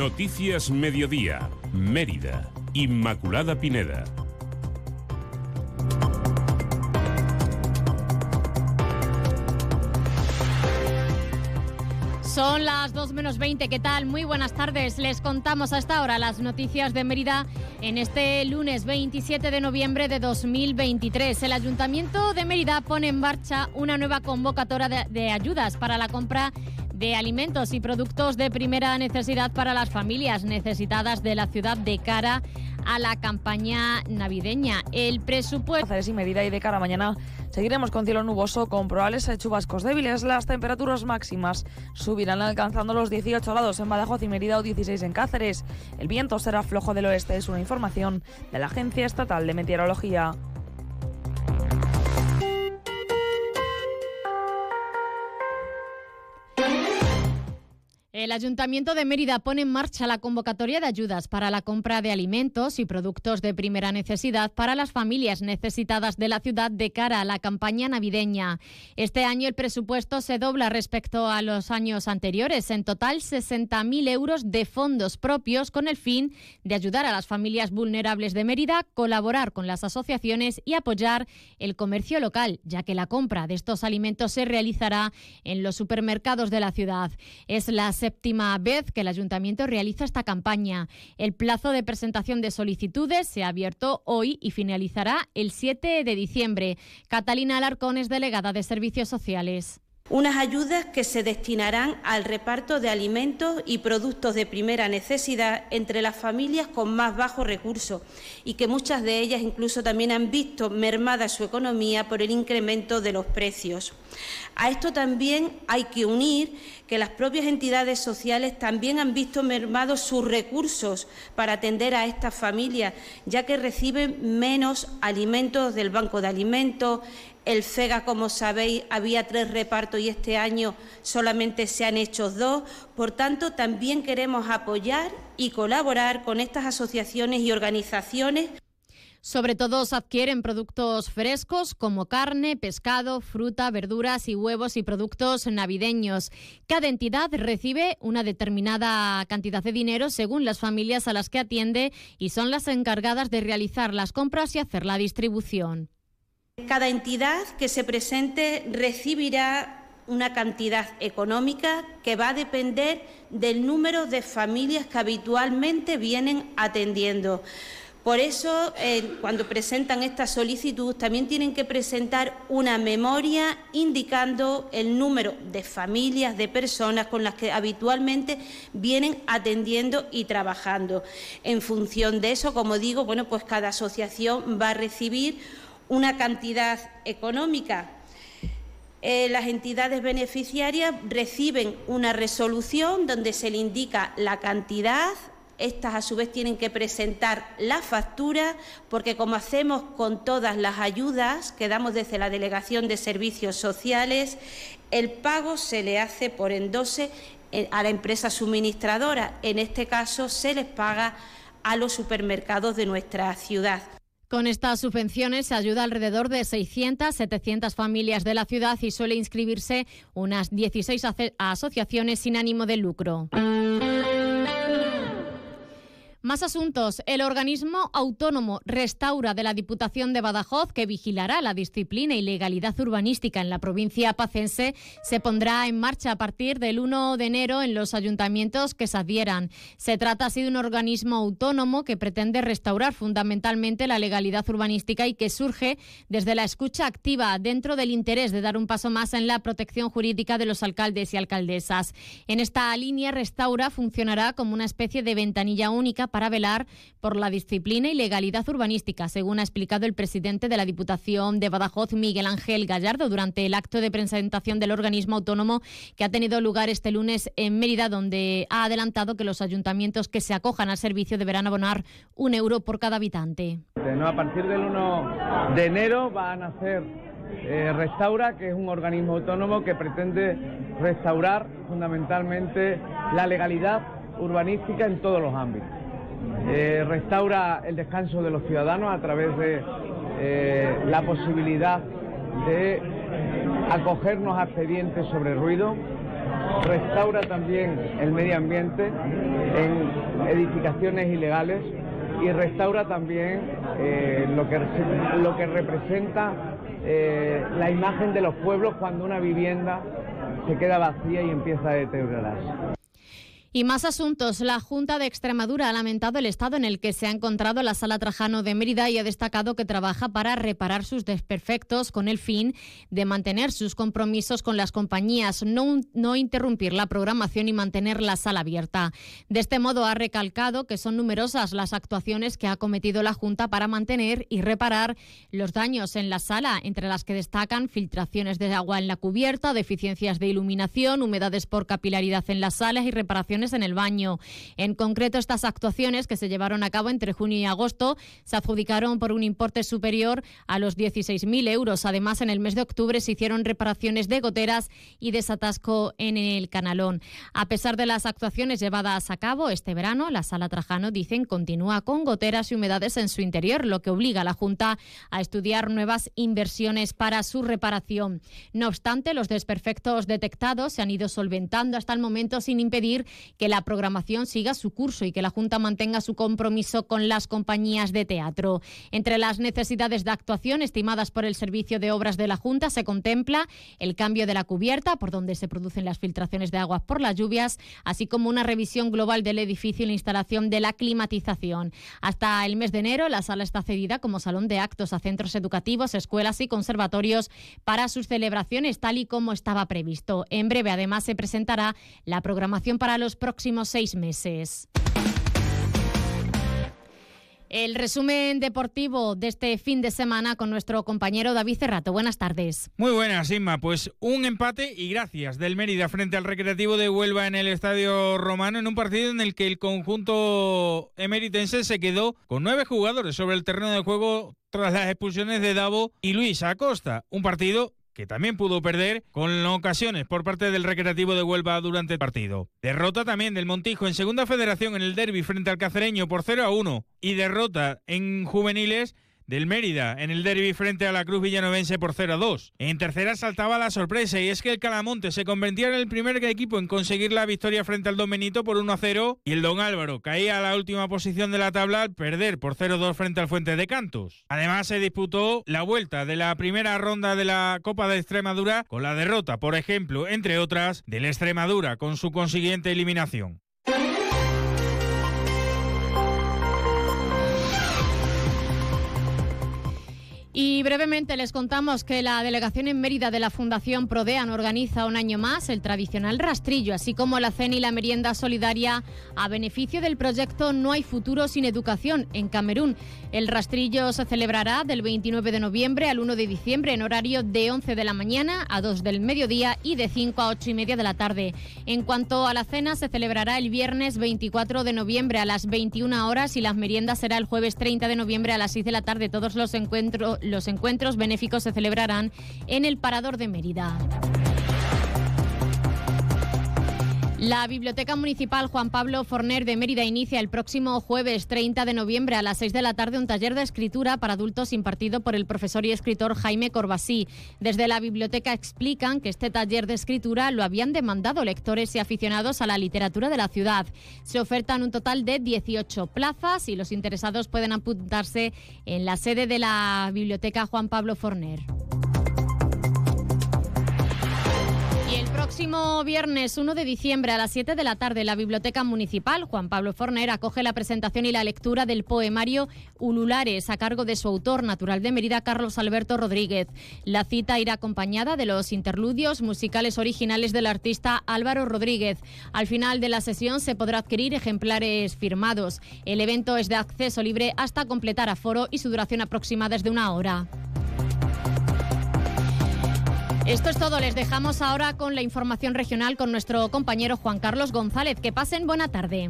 Noticias Mediodía, Mérida, Inmaculada Pineda. Son las 2 menos 20, ¿qué tal? Muy buenas tardes. Les contamos a esta hora las noticias de Mérida en este lunes 27 de noviembre de 2023. El Ayuntamiento de Mérida pone en marcha una nueva convocatoria de, de ayudas para la compra de alimentos y productos de primera necesidad para las familias necesitadas de la ciudad de cara a la campaña navideña. El presupuesto... y medida y de cara mañana seguiremos con cielo nuboso con probables chubascos débiles. Las temperaturas máximas subirán alcanzando los 18 grados en Badajoz y Mérida o 16 en Cáceres. El viento será flojo del oeste, es una información de la Agencia Estatal de Meteorología. El Ayuntamiento de Mérida pone en marcha la convocatoria de ayudas para la compra de alimentos y productos de primera necesidad para las familias necesitadas de la ciudad de cara a la campaña navideña. Este año el presupuesto se dobla respecto a los años anteriores. En total, 60.000 euros de fondos propios con el fin de ayudar a las familias vulnerables de Mérida, colaborar con las asociaciones y apoyar el comercio local, ya que la compra de estos alimentos se realizará en los supermercados de la ciudad. Es la séptima vez que el ayuntamiento realiza esta campaña. El plazo de presentación de solicitudes se ha abierto hoy y finalizará el 7 de diciembre. Catalina Alarcón es delegada de Servicios Sociales unas ayudas que se destinarán al reparto de alimentos y productos de primera necesidad entre las familias con más bajos recursos y que muchas de ellas incluso también han visto mermada su economía por el incremento de los precios. A esto también hay que unir que las propias entidades sociales también han visto mermados sus recursos para atender a estas familias, ya que reciben menos alimentos del Banco de Alimentos, el FEGA, como sabéis, había tres repartos y este año solamente se han hecho dos. Por tanto, también queremos apoyar y colaborar con estas asociaciones y organizaciones. Sobre todo se adquieren productos frescos como carne, pescado, fruta, verduras y huevos y productos navideños. Cada entidad recibe una determinada cantidad de dinero según las familias a las que atiende y son las encargadas de realizar las compras y hacer la distribución. Cada entidad que se presente recibirá una cantidad económica que va a depender del número de familias que habitualmente vienen atendiendo. Por eso, eh, cuando presentan esta solicitud, también tienen que presentar una memoria indicando el número de familias, de personas con las que habitualmente vienen atendiendo y trabajando. En función de eso, como digo, bueno, pues cada asociación va a recibir una cantidad económica. Eh, las entidades beneficiarias reciben una resolución donde se le indica la cantidad. Estas a su vez tienen que presentar la factura porque como hacemos con todas las ayudas que damos desde la Delegación de Servicios Sociales, el pago se le hace por endose eh, a la empresa suministradora. En este caso se les paga a los supermercados de nuestra ciudad. Con estas subvenciones se ayuda alrededor de 600, 700 familias de la ciudad y suele inscribirse unas 16 asociaciones sin ánimo de lucro. Más asuntos. El organismo autónomo Restaura de la Diputación de Badajoz, que vigilará la disciplina y legalidad urbanística en la provincia pacense, se pondrá en marcha a partir del 1 de enero en los ayuntamientos que se adhieran. Se trata así de un organismo autónomo que pretende restaurar fundamentalmente la legalidad urbanística y que surge desde la escucha activa dentro del interés de dar un paso más en la protección jurídica de los alcaldes y alcaldesas. En esta línea, Restaura funcionará como una especie de ventanilla única para velar por la disciplina y legalidad urbanística, según ha explicado el presidente de la Diputación de Badajoz, Miguel Ángel Gallardo, durante el acto de presentación del organismo autónomo que ha tenido lugar este lunes en Mérida, donde ha adelantado que los ayuntamientos que se acojan al servicio deberán abonar un euro por cada habitante. a partir del 1 de enero va a nacer eh, Restaura, que es un organismo autónomo que pretende restaurar fundamentalmente la legalidad urbanística en todos los ámbitos. Eh, restaura el descanso de los ciudadanos a través de eh, la posibilidad de acogernos a expedientes sobre ruido, restaura también el medio ambiente en edificaciones ilegales y restaura también eh, lo, que, lo que representa la imagen de los pueblos cuando una vivienda se queda vacía y empieza a deteriorarse. Y más asuntos. La Junta de Extremadura ha lamentado el estado en el que se ha encontrado la Sala Trajano de Mérida y ha destacado que trabaja para reparar sus desperfectos con el fin de mantener sus compromisos con las compañías, no, no interrumpir la programación y mantener la sala abierta. De este modo ha recalcado que son numerosas las actuaciones que ha cometido la Junta para mantener y reparar los daños en la sala, entre las que destacan filtraciones de agua en la cubierta, deficiencias de iluminación, humedades por capilaridad en las salas y reparaciones en el baño. En concreto, estas actuaciones que se llevaron a cabo entre junio y agosto se adjudicaron por un importe superior a los 16.000 euros. Además, en el mes de octubre se hicieron reparaciones de goteras y desatasco en el canalón. A pesar de las actuaciones llevadas a cabo este verano, la sala Trajano, dicen, continúa con goteras y humedades en su interior, lo que obliga a la Junta a estudiar nuevas inversiones para su reparación. No obstante, los desperfectos detectados se han ido solventando hasta el momento sin impedir que la programación siga su curso y que la Junta mantenga su compromiso con las compañías de teatro. Entre las necesidades de actuación estimadas por el Servicio de Obras de la Junta se contempla el cambio de la cubierta, por donde se producen las filtraciones de aguas por las lluvias, así como una revisión global del edificio y la instalación de la climatización. Hasta el mes de enero, la sala está cedida como salón de actos a centros educativos, escuelas y conservatorios para sus celebraciones, tal y como estaba previsto. En breve, además, se presentará la programación para los próximos seis meses. El resumen deportivo de este fin de semana con nuestro compañero David Cerrato. Buenas tardes. Muy buenas, Inma. Pues un empate y gracias del Mérida frente al Recreativo de Huelva en el Estadio Romano en un partido en el que el conjunto emeritense se quedó con nueve jugadores sobre el terreno de juego tras las expulsiones de Davo y Luis Acosta. Un partido que también pudo perder con ocasiones por parte del Recreativo de Huelva durante el partido. Derrota también del Montijo en Segunda Federación en el derby frente al Cacereño por 0 a 1 y derrota en juveniles del Mérida en el derby frente a la Cruz Villanovense por 0 a 2. En tercera saltaba la sorpresa y es que el Calamonte se convertía en el primer equipo en conseguir la victoria frente al Don Benito por 1 a 0 y el Don Álvaro caía a la última posición de la tabla al perder por 0 a 2 frente al Fuente de Cantos. Además se disputó la vuelta de la primera ronda de la Copa de Extremadura con la derrota, por ejemplo, entre otras, del Extremadura con su consiguiente eliminación. Brevemente les contamos que la delegación en Mérida de la Fundación Prodean organiza un año más el tradicional rastrillo, así como la cena y la merienda solidaria a beneficio del proyecto No hay futuro sin educación en Camerún. El rastrillo se celebrará del 29 de noviembre al 1 de diciembre en horario de 11 de la mañana a 2 del mediodía y de 5 a 8 y media de la tarde. En cuanto a la cena, se celebrará el viernes 24 de noviembre a las 21 horas y las meriendas será el jueves 30 de noviembre a las 6 de la tarde. Todos los encuentros los benéficos se celebrarán en el Parador de Mérida. La Biblioteca Municipal Juan Pablo Forner de Mérida inicia el próximo jueves 30 de noviembre a las 6 de la tarde un taller de escritura para adultos impartido por el profesor y escritor Jaime Corbasí. Desde la biblioteca explican que este taller de escritura lo habían demandado lectores y aficionados a la literatura de la ciudad. Se ofertan un total de 18 plazas y los interesados pueden apuntarse en la sede de la Biblioteca Juan Pablo Forner. Próximo viernes 1 de diciembre a las 7 de la tarde, la Biblioteca Municipal Juan Pablo Forner acoge la presentación y la lectura del poemario Ululares a cargo de su autor natural de Mérida, Carlos Alberto Rodríguez. La cita irá acompañada de los interludios musicales originales del artista Álvaro Rodríguez. Al final de la sesión se podrá adquirir ejemplares firmados. El evento es de acceso libre hasta completar aforo y su duración aproximada es de una hora. Esto es todo, les dejamos ahora con la información regional con nuestro compañero Juan Carlos González. Que pasen buena tarde.